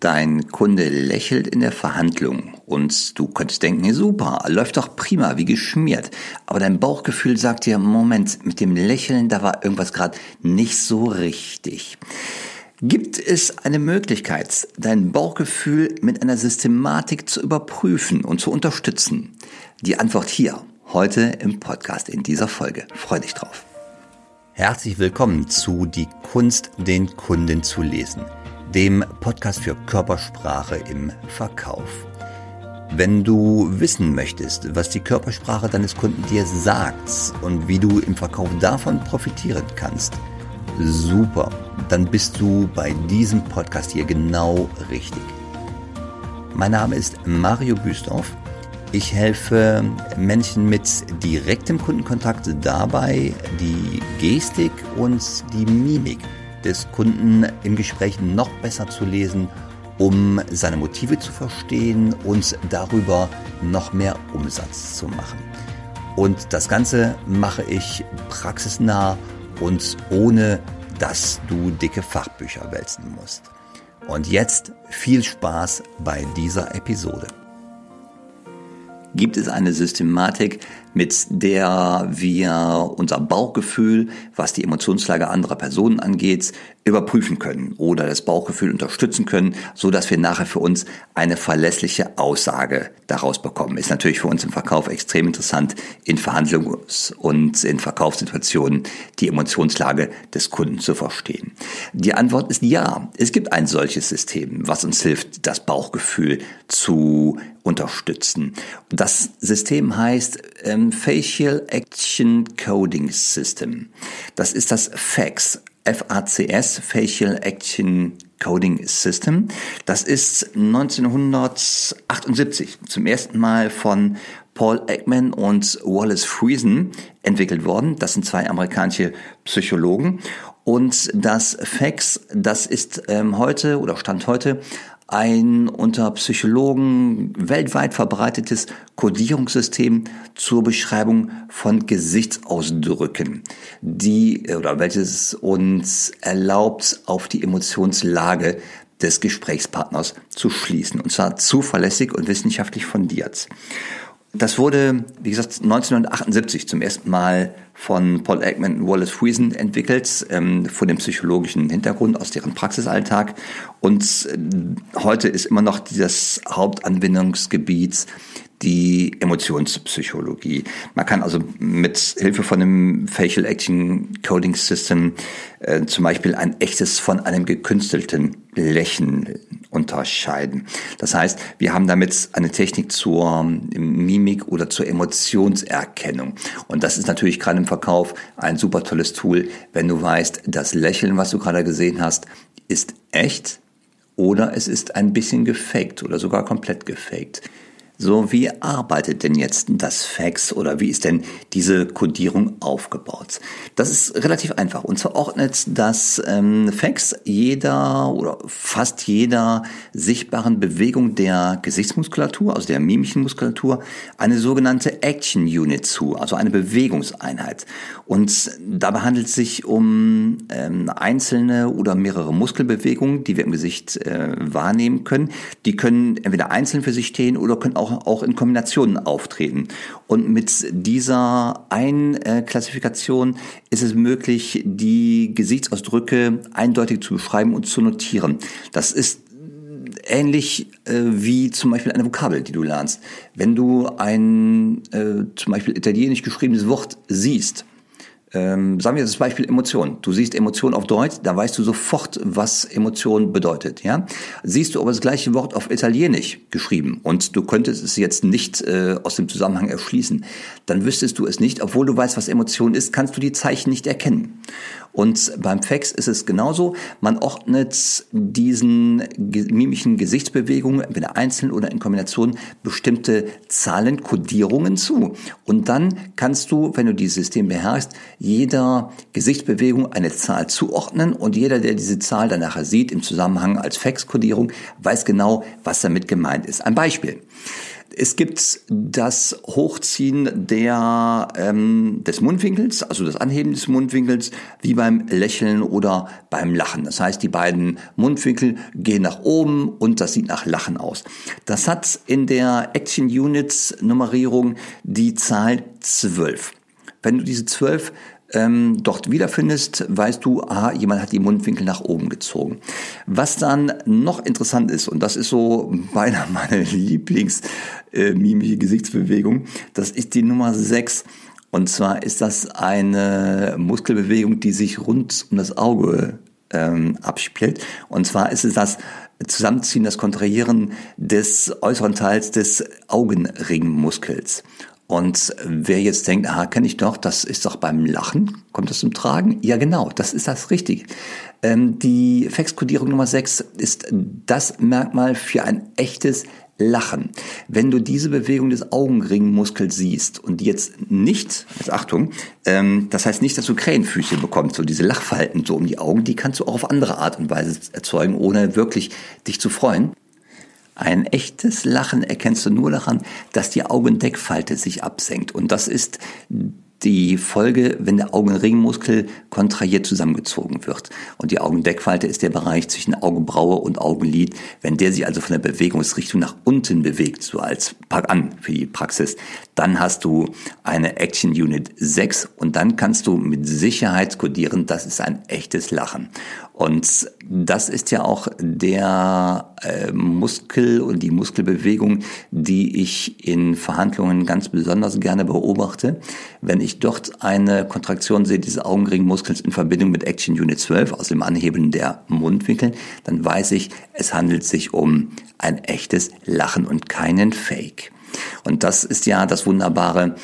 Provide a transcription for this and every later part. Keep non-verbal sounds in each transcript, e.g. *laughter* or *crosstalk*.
Dein Kunde lächelt in der Verhandlung und du könntest denken, super, läuft doch prima, wie geschmiert. Aber dein Bauchgefühl sagt dir, Moment, mit dem Lächeln, da war irgendwas gerade nicht so richtig. Gibt es eine Möglichkeit, dein Bauchgefühl mit einer Systematik zu überprüfen und zu unterstützen? Die Antwort hier, heute im Podcast in dieser Folge. Freu dich drauf. Herzlich willkommen zu Die Kunst, den Kunden zu lesen dem Podcast für Körpersprache im Verkauf. Wenn du wissen möchtest, was die Körpersprache deines Kunden dir sagt und wie du im Verkauf davon profitieren kannst, super, dann bist du bei diesem Podcast hier genau richtig. Mein Name ist Mario Büstorf. Ich helfe Menschen mit direktem Kundenkontakt dabei, die Gestik und die Mimik des Kunden im Gespräch noch besser zu lesen, um seine Motive zu verstehen und darüber noch mehr Umsatz zu machen. Und das Ganze mache ich praxisnah und ohne, dass du dicke Fachbücher wälzen musst. Und jetzt viel Spaß bei dieser Episode. Gibt es eine Systematik, mit der wir unser Bauchgefühl, was die Emotionslage anderer Personen angeht, überprüfen können oder das Bauchgefühl unterstützen können, so dass wir nachher für uns eine verlässliche Aussage daraus bekommen. Ist natürlich für uns im Verkauf extrem interessant, in Verhandlungs- und in Verkaufssituationen die Emotionslage des Kunden zu verstehen. Die Antwort ist ja. Es gibt ein solches System, was uns hilft, das Bauchgefühl zu unterstützen. Das System heißt ähm, Facial Action Coding System. Das ist das FACS, FACS, Facial Action Coding System. Das ist 1978 zum ersten Mal von Paul Ekman und Wallace Friesen entwickelt worden. Das sind zwei amerikanische Psychologen. Und das FACS, das ist ähm, heute oder stand heute ein unter Psychologen weltweit verbreitetes Kodierungssystem zur Beschreibung von Gesichtsausdrücken, die oder welches uns erlaubt, auf die Emotionslage des Gesprächspartners zu schließen und zwar zuverlässig und wissenschaftlich fundiert. Das wurde, wie gesagt, 1978 zum ersten Mal von Paul Ekman und Wallace Friesen entwickelt, ähm, von dem psychologischen Hintergrund aus deren Praxisalltag. Und äh, heute ist immer noch das Hauptanwendungsgebiet die Emotionspsychologie. Man kann also mit Hilfe von dem Facial Action Coding System äh, zum Beispiel ein echtes von einem gekünstelten Lächeln unterscheiden. Das heißt, wir haben damit eine Technik zur Mimik oder zur Emotionserkennung. Und das ist natürlich gerade im Verkauf ein super tolles Tool, wenn du weißt, das Lächeln, was du gerade gesehen hast, ist echt oder es ist ein bisschen gefaked oder sogar komplett gefaked. So, wie arbeitet denn jetzt das Fax oder wie ist denn diese Codierung aufgebaut? Das ist relativ einfach. Und zwar ordnet das ähm, Fax jeder oder fast jeder sichtbaren Bewegung der Gesichtsmuskulatur, also der mimischen Muskulatur, eine sogenannte Action Unit zu, also eine Bewegungseinheit. Und dabei handelt es sich um ähm, einzelne oder mehrere Muskelbewegungen, die wir im Gesicht äh, wahrnehmen können. Die können entweder einzeln für sich stehen oder können auch auch, auch in Kombinationen auftreten. Und mit dieser Einklassifikation ist es möglich, die Gesichtsausdrücke eindeutig zu beschreiben und zu notieren. Das ist ähnlich äh, wie zum Beispiel eine Vokabel, die du lernst. Wenn du ein äh, zum Beispiel italienisch geschriebenes Wort siehst, ähm, sagen wir das Beispiel Emotion. Du siehst Emotion auf Deutsch, da weißt du sofort, was Emotion bedeutet. Ja? Siehst du aber das gleiche Wort auf Italienisch geschrieben und du könntest es jetzt nicht äh, aus dem Zusammenhang erschließen, dann wüsstest du es nicht. Obwohl du weißt, was Emotion ist, kannst du die Zeichen nicht erkennen. Und beim Fax ist es genauso. Man ordnet diesen mimischen Gesichtsbewegungen, entweder einzeln oder in Kombination, bestimmte Zahlenkodierungen zu. Und dann kannst du, wenn du dieses System beherrschst, jeder Gesichtsbewegung eine Zahl zuordnen und jeder, der diese Zahl dann nachher sieht im Zusammenhang als Fax-Kodierung, weiß genau, was damit gemeint ist. Ein Beispiel. Es gibt das Hochziehen der, ähm, des Mundwinkels, also das Anheben des Mundwinkels, wie beim Lächeln oder beim Lachen. Das heißt, die beiden Mundwinkel gehen nach oben und das sieht nach Lachen aus. Das hat in der Action Units Nummerierung die Zahl 12. Wenn du diese 12 ähm, dort wiederfindest, weißt du, aha, jemand hat die Mundwinkel nach oben gezogen. Was dann noch interessant ist, und das ist so *laughs* beinahe meine Lieblings äh, mimische Gesichtsbewegung, das ist die Nummer 6. Und zwar ist das eine Muskelbewegung, die sich rund um das Auge ähm, abspielt. Und zwar ist es das Zusammenziehen, das Kontrahieren des äußeren Teils des Augenringmuskels. Und wer jetzt denkt, aha, kenne ich doch, das ist doch beim Lachen, kommt das zum Tragen? Ja, genau, das ist das Richtige. Ähm, die Faxkodierung Nummer 6 ist das Merkmal für ein echtes Lachen. Wenn du diese Bewegung des Augenringmuskels siehst und jetzt nicht, jetzt Achtung, ähm, das heißt nicht, dass du Krähenfüße bekommst, so diese Lachfalten so um die Augen, die kannst du auch auf andere Art und Weise erzeugen, ohne wirklich dich zu freuen. Ein echtes Lachen erkennst du nur daran, dass die Augendeckfalte sich absenkt. Und das ist die Folge, wenn der Augenringmuskel kontrahiert zusammengezogen wird. Und die Augendeckfalte ist der Bereich zwischen Augenbraue und Augenlid. Wenn der sich also von der Bewegungsrichtung nach unten bewegt, so als Pack an für die Praxis, dann hast du eine Action Unit 6 und dann kannst du mit Sicherheit kodieren, das ist ein echtes Lachen. Und das ist ja auch der äh, Muskel und die Muskelbewegung, die ich in Verhandlungen ganz besonders gerne beobachte. Wenn ich dort eine Kontraktion sehe dieses Augenringmuskels in Verbindung mit Action Unit 12 aus dem Anhebeln der Mundwinkel, dann weiß ich, es handelt sich um ein echtes Lachen und keinen Fake. Und das ist ja das Wunderbare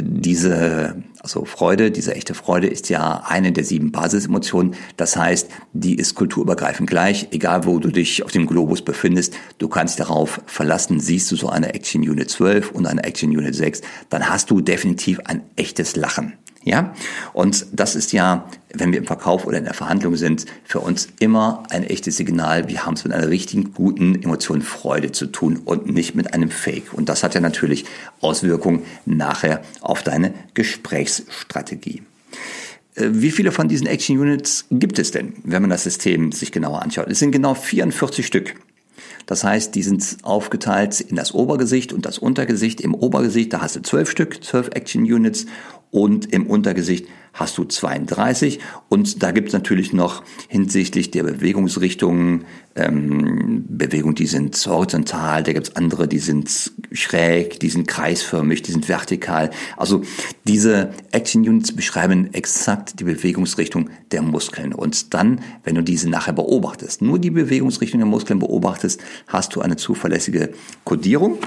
diese, also Freude, diese echte Freude ist ja eine der sieben Basisemotionen. Das heißt, die ist kulturübergreifend gleich, egal wo du dich auf dem Globus befindest. Du kannst darauf verlassen, siehst du so eine Action Unit 12 und eine Action Unit 6, dann hast du definitiv ein echtes Lachen. Ja, und das ist ja, wenn wir im Verkauf oder in der Verhandlung sind, für uns immer ein echtes Signal. Wir haben es mit einer richtigen, guten Emotion Freude zu tun und nicht mit einem Fake. Und das hat ja natürlich Auswirkungen nachher auf deine Gesprächsstrategie. Äh, wie viele von diesen Action Units gibt es denn, wenn man das System sich genauer anschaut? Es sind genau 44 Stück. Das heißt, die sind aufgeteilt in das Obergesicht und das Untergesicht. Im Obergesicht, da hast du zwölf Stück, zwölf Action Units und im Untergesicht hast du 32 und da gibt es natürlich noch hinsichtlich der Bewegungsrichtungen ähm, Bewegungen, die sind horizontal, da gibt es andere, die sind schräg, die sind kreisförmig, die sind vertikal. Also diese Action Units beschreiben exakt die Bewegungsrichtung der Muskeln und dann, wenn du diese nachher beobachtest, nur die Bewegungsrichtung der Muskeln beobachtest, hast du eine zuverlässige Kodierung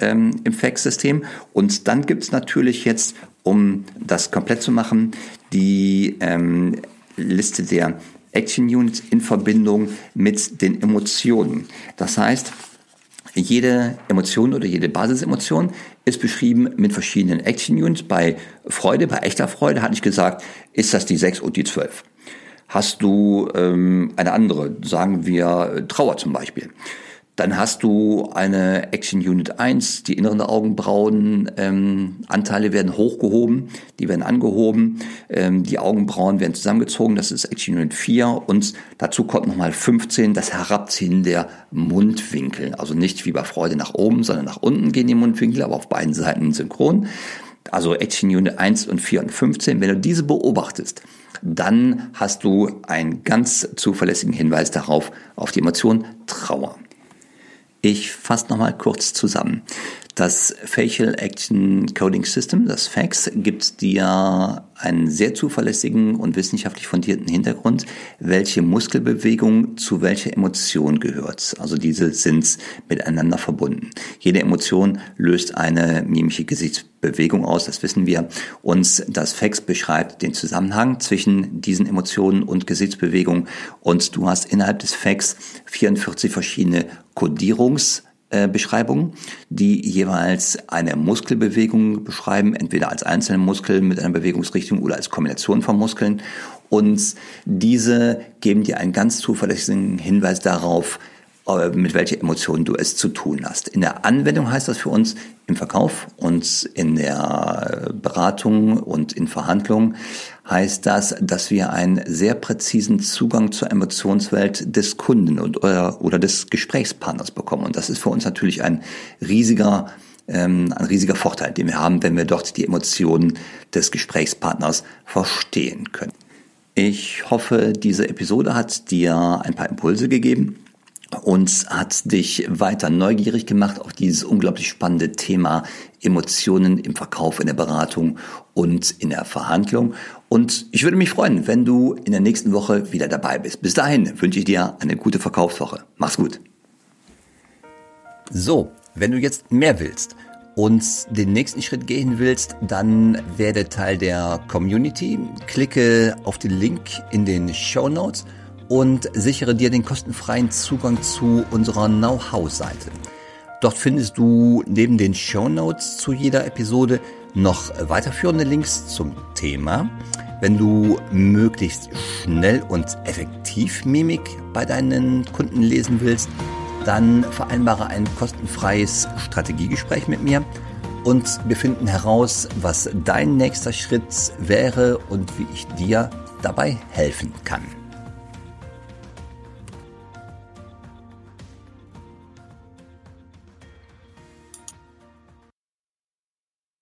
ähm, im FACS-System. Und dann gibt es natürlich jetzt, um das komplett zu machen, die ähm, Liste der Action Units in Verbindung mit den Emotionen. Das heißt, jede Emotion oder jede Basisemotion ist beschrieben mit verschiedenen Action Units. Bei Freude, bei echter Freude hatte ich gesagt, ist das die 6 und die 12. Hast du ähm, eine andere, sagen wir Trauer zum Beispiel dann hast du eine Action Unit 1, die inneren Augenbrauen ähm, Anteile werden hochgehoben, die werden angehoben, ähm, die Augenbrauen werden zusammengezogen, das ist Action Unit 4 und dazu kommt nochmal 15, das Herabziehen der Mundwinkel. Also nicht wie bei Freude nach oben, sondern nach unten gehen die Mundwinkel, aber auf beiden Seiten synchron. Also Action Unit 1 und 4 und 15. Wenn du diese beobachtest, dann hast du einen ganz zuverlässigen Hinweis darauf, auf die Emotion Trauer. Ich fasse nochmal kurz zusammen. Das Facial Action Coding System, das FACS, gibt dir einen sehr zuverlässigen und wissenschaftlich fundierten Hintergrund, welche Muskelbewegung zu welcher Emotion gehört. Also diese sind miteinander verbunden. Jede Emotion löst eine mimische Gesichtsbewegung aus, das wissen wir. Und das FACS beschreibt den Zusammenhang zwischen diesen Emotionen und Gesichtsbewegung. Und du hast innerhalb des FACS 44 verschiedene äh, Beschreibungen, die jeweils eine Muskelbewegung beschreiben, entweder als einzelne Muskel mit einer Bewegungsrichtung oder als Kombination von Muskeln. Und diese geben dir einen ganz zuverlässigen Hinweis darauf, äh, mit welcher Emotion du es zu tun hast. In der Anwendung heißt das für uns im Verkauf und in der Beratung und in Verhandlungen heißt das, dass wir einen sehr präzisen Zugang zur Emotionswelt des Kunden und oder, oder des Gesprächspartners bekommen. Und das ist für uns natürlich ein riesiger ähm, ein riesiger Vorteil, den wir haben, wenn wir dort die Emotionen des Gesprächspartners verstehen können. Ich hoffe, diese Episode hat dir ein paar Impulse gegeben und hat dich weiter neugierig gemacht auf dieses unglaublich spannende Thema Emotionen im Verkauf, in der Beratung und in der Verhandlung. Und ich würde mich freuen, wenn du in der nächsten Woche wieder dabei bist. Bis dahin wünsche ich dir eine gute Verkaufswoche. Mach's gut. So, wenn du jetzt mehr willst und den nächsten Schritt gehen willst, dann werde Teil der Community. Klicke auf den Link in den Show Notes und sichere dir den kostenfreien Zugang zu unserer Know-how-Seite. Dort findest du neben den Show Notes zu jeder Episode noch weiterführende Links zum Thema. Wenn du möglichst schnell und effektiv Mimik bei deinen Kunden lesen willst, dann vereinbare ein kostenfreies Strategiegespräch mit mir und wir finden heraus, was dein nächster Schritt wäre und wie ich dir dabei helfen kann.